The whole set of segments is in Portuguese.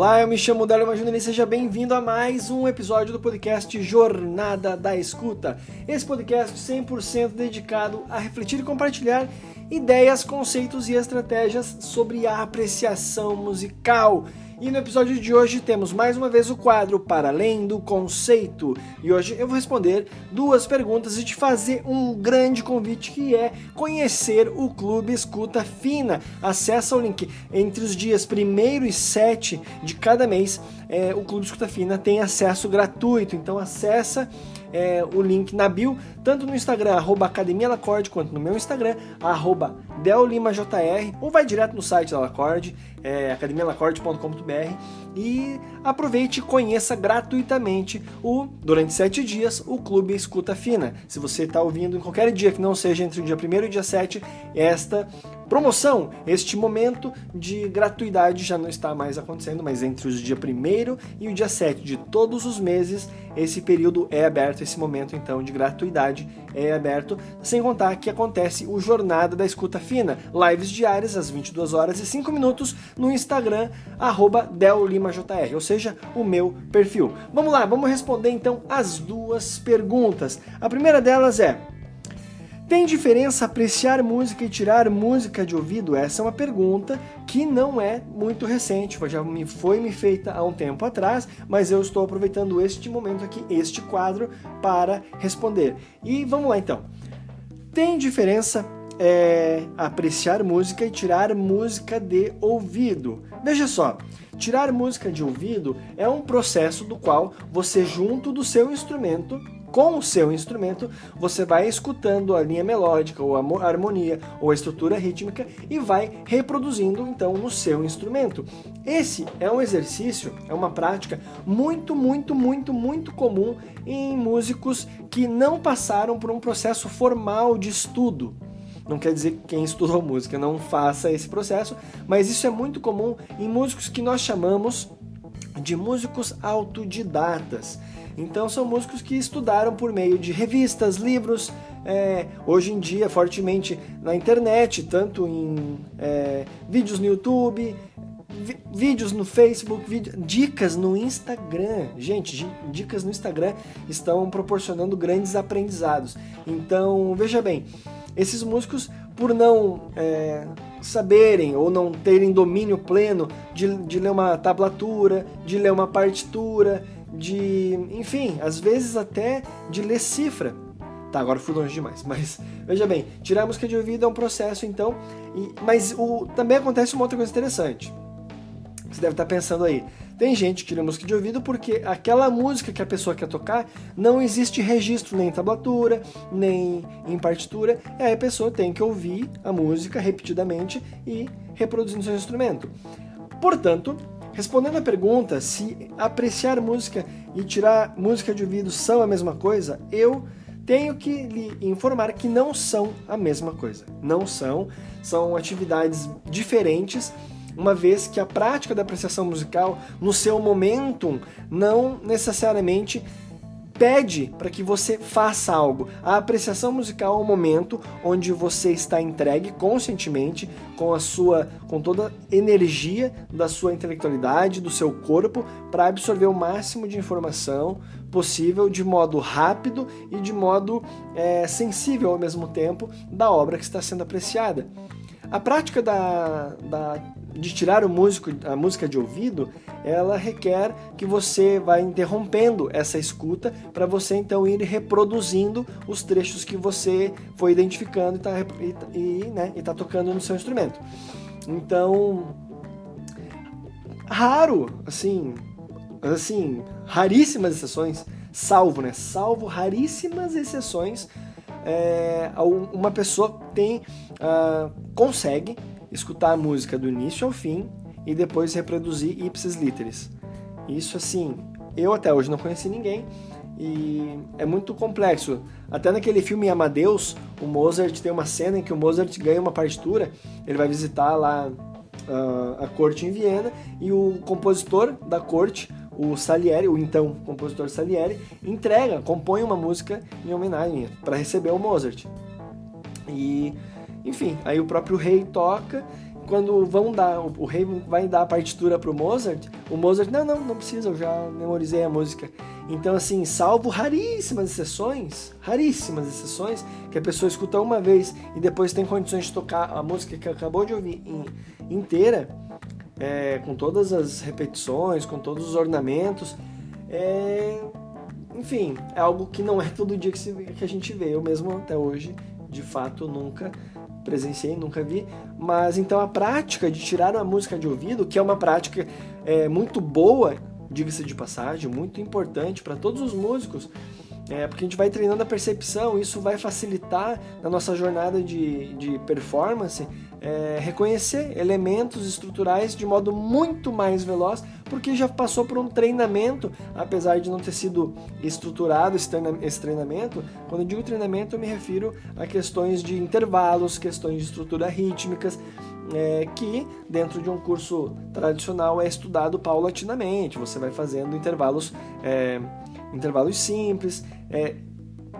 Olá, eu me chamo Délio Magino e seja bem-vindo a mais um episódio do podcast Jornada da Escuta. Esse podcast 100% dedicado a refletir e compartilhar ideias, conceitos e estratégias sobre a apreciação musical. E no episódio de hoje temos mais uma vez o quadro Para Além do Conceito. E hoje eu vou responder duas perguntas e te fazer um grande convite que é conhecer o Clube Escuta Fina. Acesse o link entre os dias 1 e 7 de cada mês. É, o Clube Escuta Fina tem acesso gratuito, então acessa é, o link na bio, tanto no Instagram, arroba Academia Lacorde, quanto no meu Instagram, arroba DelLimaJR, ou vai direto no site da Lacorde, é, academialacorde.com.br e aproveite e conheça gratuitamente o durante sete dias o Clube Escuta Fina. Se você está ouvindo em qualquer dia que não seja entre o dia 1 e o dia 7, esta promoção, este momento de gratuidade já não está mais acontecendo, mas entre os dia 1 e o dia 7 de todos os meses, esse período é aberto, esse momento então de gratuidade é aberto, sem contar que acontece o Jornada da Escuta Fina, lives diárias às 22 horas e 5 minutos no Instagram, DelLimaJR, ou seja, o meu perfil. Vamos lá, vamos responder então as duas perguntas. A primeira delas é tem diferença apreciar música e tirar música de ouvido? Essa é uma pergunta que não é muito recente, já me foi me feita há um tempo atrás, mas eu estou aproveitando este momento aqui, este quadro, para responder. E vamos lá então. Tem diferença é, apreciar música e tirar música de ouvido? Veja só, tirar música de ouvido é um processo do qual você, junto do seu instrumento, com o seu instrumento, você vai escutando a linha melódica, ou a harmonia, ou a estrutura rítmica e vai reproduzindo então no seu instrumento. Esse é um exercício, é uma prática muito, muito, muito, muito comum em músicos que não passaram por um processo formal de estudo. Não quer dizer que quem estudou música não faça esse processo, mas isso é muito comum em músicos que nós chamamos de músicos autodidatas. Então são músicos que estudaram por meio de revistas, livros, é, hoje em dia fortemente na internet, tanto em é, vídeos no YouTube, vídeos no Facebook, dicas no Instagram. Gente, dicas no Instagram estão proporcionando grandes aprendizados. Então, veja bem, esses músicos, por não é, saberem ou não terem domínio pleno de, de ler uma tablatura, de ler uma partitura, de, enfim, às vezes até de ler cifra. Tá, agora fui longe demais, mas veja bem, tirar a música de ouvido é um processo então, e, mas o, também acontece uma outra coisa interessante. Você deve estar pensando aí, tem gente que tira música de ouvido porque aquela música que a pessoa quer tocar não existe registro nem em tablatura, nem em partitura, e aí a pessoa tem que ouvir a música repetidamente e reproduzir no seu instrumento. Portanto, Respondendo à pergunta se apreciar música e tirar música de ouvido são a mesma coisa, eu tenho que lhe informar que não são a mesma coisa. Não são, são atividades diferentes, uma vez que a prática da apreciação musical, no seu momentum, não necessariamente pede para que você faça algo. A apreciação musical é um momento onde você está entregue conscientemente com a sua com toda a energia da sua intelectualidade, do seu corpo para absorver o máximo de informação possível de modo rápido e de modo é, sensível ao mesmo tempo da obra que está sendo apreciada. A prática da, da, de tirar o músico, a música de ouvido, ela requer que você vá interrompendo essa escuta para você então ir reproduzindo os trechos que você foi identificando e está e, né, e tá tocando no seu instrumento. Então, raro, assim, assim, raríssimas exceções, salvo, né? Salvo raríssimas exceções, é, uma pessoa tem uh, consegue escutar a música do início ao fim e depois reproduzir ipsis literis. Isso assim, eu até hoje não conheci ninguém e é muito complexo. Até naquele filme Amadeus, o Mozart tem uma cena em que o Mozart ganha uma partitura, ele vai visitar lá uh, a corte em Viena e o compositor da corte o Salieri, o então compositor Salieri, entrega, compõe uma música em homenagem para receber o Mozart. E, enfim, aí o próprio rei toca, quando vão dar, o, rei vai dar a partitura pro Mozart, o Mozart, não, não, não precisa, eu já memorizei a música. Então, assim, salvo raríssimas exceções, raríssimas exceções, que a pessoa escuta uma vez e depois tem condições de tocar a música que acabou de ouvir em, inteira, é, com todas as repetições, com todos os ornamentos, é, enfim, é algo que não é todo dia que, se, que a gente vê. Eu mesmo até hoje, de fato, nunca presenciei, nunca vi. Mas então a prática de tirar a música de ouvido, que é uma prática é, muito boa, diga-se de passagem, muito importante para todos os músicos, é, porque a gente vai treinando a percepção, isso vai facilitar na nossa jornada de, de performance é, reconhecer elementos estruturais de modo muito mais veloz, porque já passou por um treinamento, apesar de não ter sido estruturado esse treinamento. Quando eu digo treinamento, eu me refiro a questões de intervalos, questões de estrutura rítmicas, é, que dentro de um curso tradicional é estudado paulatinamente. Você vai fazendo intervalos, é, intervalos simples, é,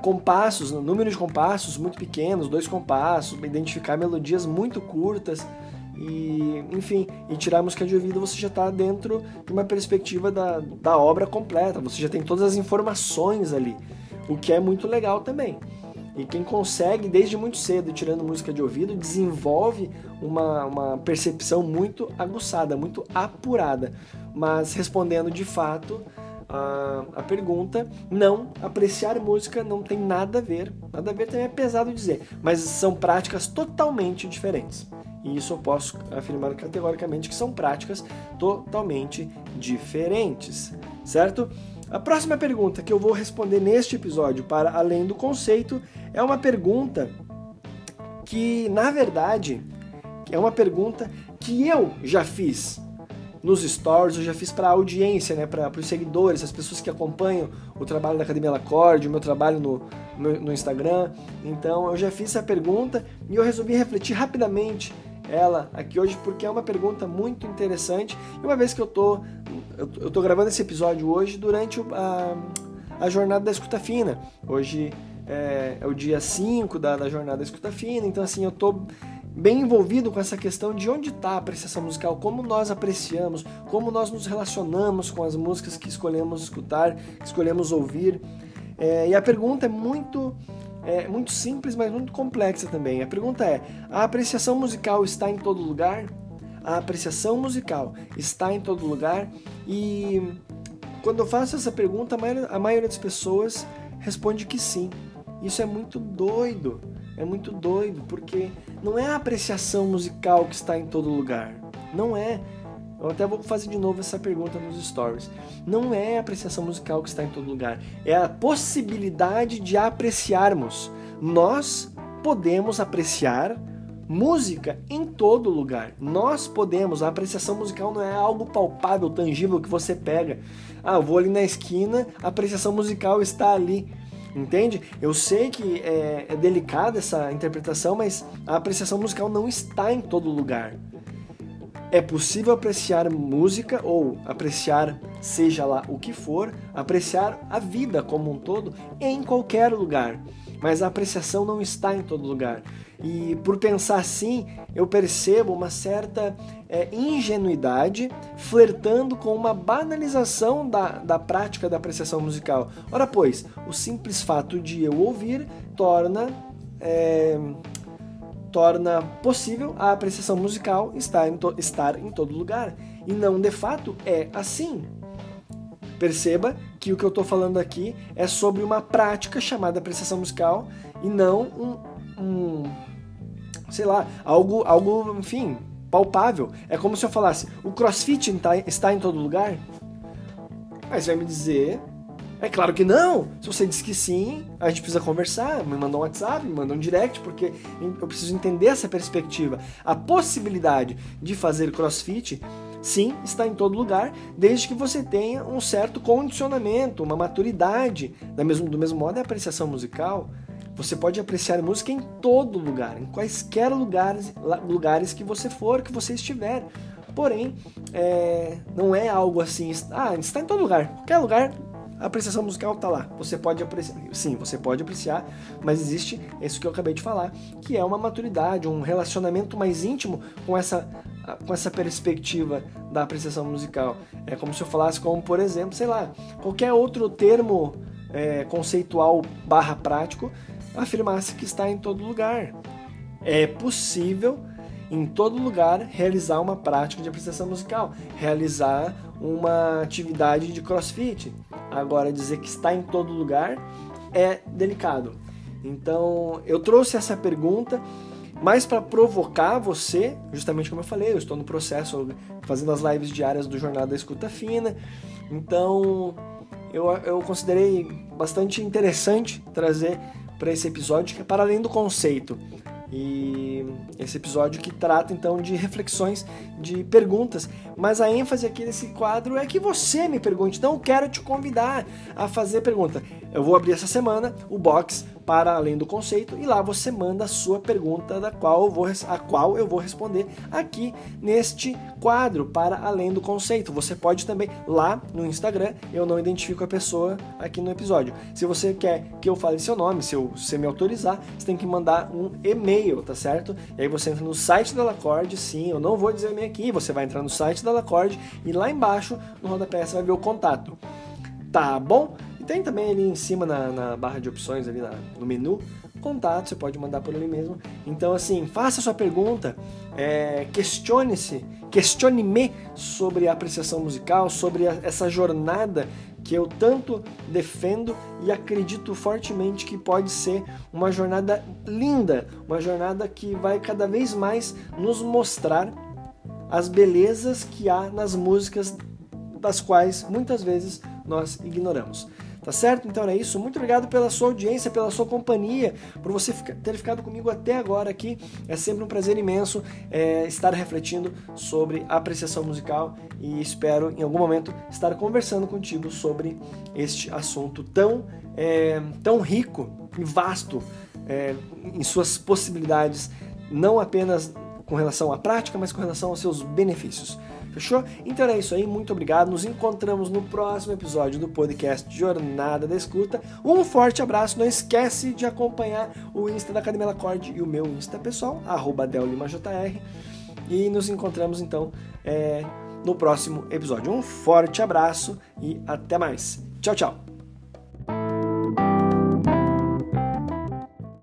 compassos, número de compassos muito pequenos, dois compassos, identificar melodias muito curtas e, enfim, e tirar a música de ouvido você já está dentro de uma perspectiva da, da obra completa, você já tem todas as informações ali, o que é muito legal também. E quem consegue, desde muito cedo, tirando música de ouvido, desenvolve uma, uma percepção muito aguçada, muito apurada. Mas respondendo de fato, a, a pergunta. Não, apreciar música não tem nada a ver. Nada a ver também é pesado dizer, mas são práticas totalmente diferentes. E isso eu posso afirmar categoricamente que são práticas totalmente diferentes, certo? A próxima pergunta que eu vou responder neste episódio, para além do conceito, é uma pergunta que, na verdade, é uma pergunta que eu já fiz nos stories, eu já fiz para audiência, né, para os seguidores, as pessoas que acompanham o trabalho da Academia Lacorde, o meu trabalho no, no, no, Instagram. Então eu já fiz essa pergunta e eu resolvi refletir rapidamente ela aqui hoje porque é uma pergunta muito interessante. E uma vez que eu tô, eu, eu tô gravando esse episódio hoje durante a, a jornada da escuta fina. Hoje é, é o dia 5 da, da jornada da escuta fina, então assim, eu tô bem envolvido com essa questão de onde está a apreciação musical, como nós apreciamos, como nós nos relacionamos com as músicas que escolhemos escutar, que escolhemos ouvir. É, e a pergunta é muito, é muito simples, mas muito complexa também. A pergunta é: a apreciação musical está em todo lugar? A apreciação musical está em todo lugar? E quando eu faço essa pergunta, a maioria, a maioria das pessoas responde que sim. Isso é muito doido. É muito doido, porque não é a apreciação musical que está em todo lugar. Não é. Eu até vou fazer de novo essa pergunta nos stories. Não é a apreciação musical que está em todo lugar. É a possibilidade de apreciarmos. Nós podemos apreciar música em todo lugar. Nós podemos. A apreciação musical não é algo palpável, tangível que você pega. Ah, vou ali na esquina, a apreciação musical está ali. Entende? Eu sei que é, é delicada essa interpretação, mas a apreciação musical não está em todo lugar. É possível apreciar música ou apreciar, seja lá o que for, apreciar a vida como um todo em qualquer lugar. Mas a apreciação não está em todo lugar. E por pensar assim, eu percebo uma certa é, ingenuidade flertando com uma banalização da, da prática da apreciação musical. Ora, pois, o simples fato de eu ouvir torna. É, torna possível a apreciação musical estar em, estar em todo lugar. E não de fato é assim. Perceba que o que eu estou falando aqui é sobre uma prática chamada apreciação musical e não um, um sei lá, algo, algo, enfim, palpável. É como se eu falasse, o crossfit está em todo lugar? Você vai me dizer, é claro que não. Se você diz que sim, a gente precisa conversar, me manda um WhatsApp, me manda um direct, porque eu preciso entender essa perspectiva. A possibilidade de fazer crossfit, sim, está em todo lugar, desde que você tenha um certo condicionamento, uma maturidade. Da mesmo, do mesmo modo, é a apreciação musical. Você pode apreciar música em todo lugar, em quaisquer lugares, lugares que você for, que você estiver. Porém, é, não é algo assim, ah, está em todo lugar, qualquer lugar a apreciação musical está lá. Você pode apreciar, sim, você pode apreciar, mas existe isso que eu acabei de falar, que é uma maturidade, um relacionamento mais íntimo com essa com essa perspectiva da apreciação musical. É como se eu falasse como, por exemplo, sei lá, qualquer outro termo é, conceitual barra prático afirmasse que está em todo lugar. É possível em todo lugar realizar uma prática de apreciação musical, realizar uma atividade de crossfit. Agora, dizer que está em todo lugar é delicado. Então, eu trouxe essa pergunta mais para provocar você, justamente como eu falei, eu estou no processo fazendo as lives diárias do Jornada da Escuta Fina. Então, eu, eu considerei bastante interessante trazer para esse episódio, que é para além do conceito. E esse episódio que trata então de reflexões, de perguntas, mas a ênfase aqui nesse quadro é que você me pergunte. Então, eu quero te convidar a fazer pergunta. Eu vou abrir essa semana o box para além do conceito e lá você manda a sua pergunta da qual eu vou, a qual eu vou responder aqui neste quadro para além do conceito. Você pode também lá no Instagram, eu não identifico a pessoa aqui no episódio. Se você quer que eu fale seu nome, se você me autorizar, você tem que mandar um e-mail, tá certo? E aí você entra no site da Lacorde, sim, eu não vou dizer e-mail aqui, você vai entrar no site da Lacorde e lá embaixo no rodapé você vai ver o contato. Tá bom? tem também ali em cima na, na barra de opções, ali na, no menu, contato, você pode mandar por ali mesmo. Então, assim, faça sua pergunta, é, questione-se, questione-me sobre a apreciação musical, sobre a, essa jornada que eu tanto defendo e acredito fortemente que pode ser uma jornada linda, uma jornada que vai cada vez mais nos mostrar as belezas que há nas músicas das quais muitas vezes nós ignoramos. Tá certo? Então é isso. Muito obrigado pela sua audiência, pela sua companhia, por você ter ficado comigo até agora aqui. É sempre um prazer imenso é, estar refletindo sobre apreciação musical e espero em algum momento estar conversando contigo sobre este assunto tão, é, tão rico e vasto é, em suas possibilidades, não apenas com relação à prática, mas com relação aos seus benefícios. Fechou? Então é isso aí, muito obrigado. Nos encontramos no próximo episódio do podcast Jornada da Escuta. Um forte abraço. Não esquece de acompanhar o Insta da Academia Lacorde e o meu Insta pessoal, arroba DelLimaJR. E nos encontramos então é, no próximo episódio. Um forte abraço e até mais. Tchau, tchau.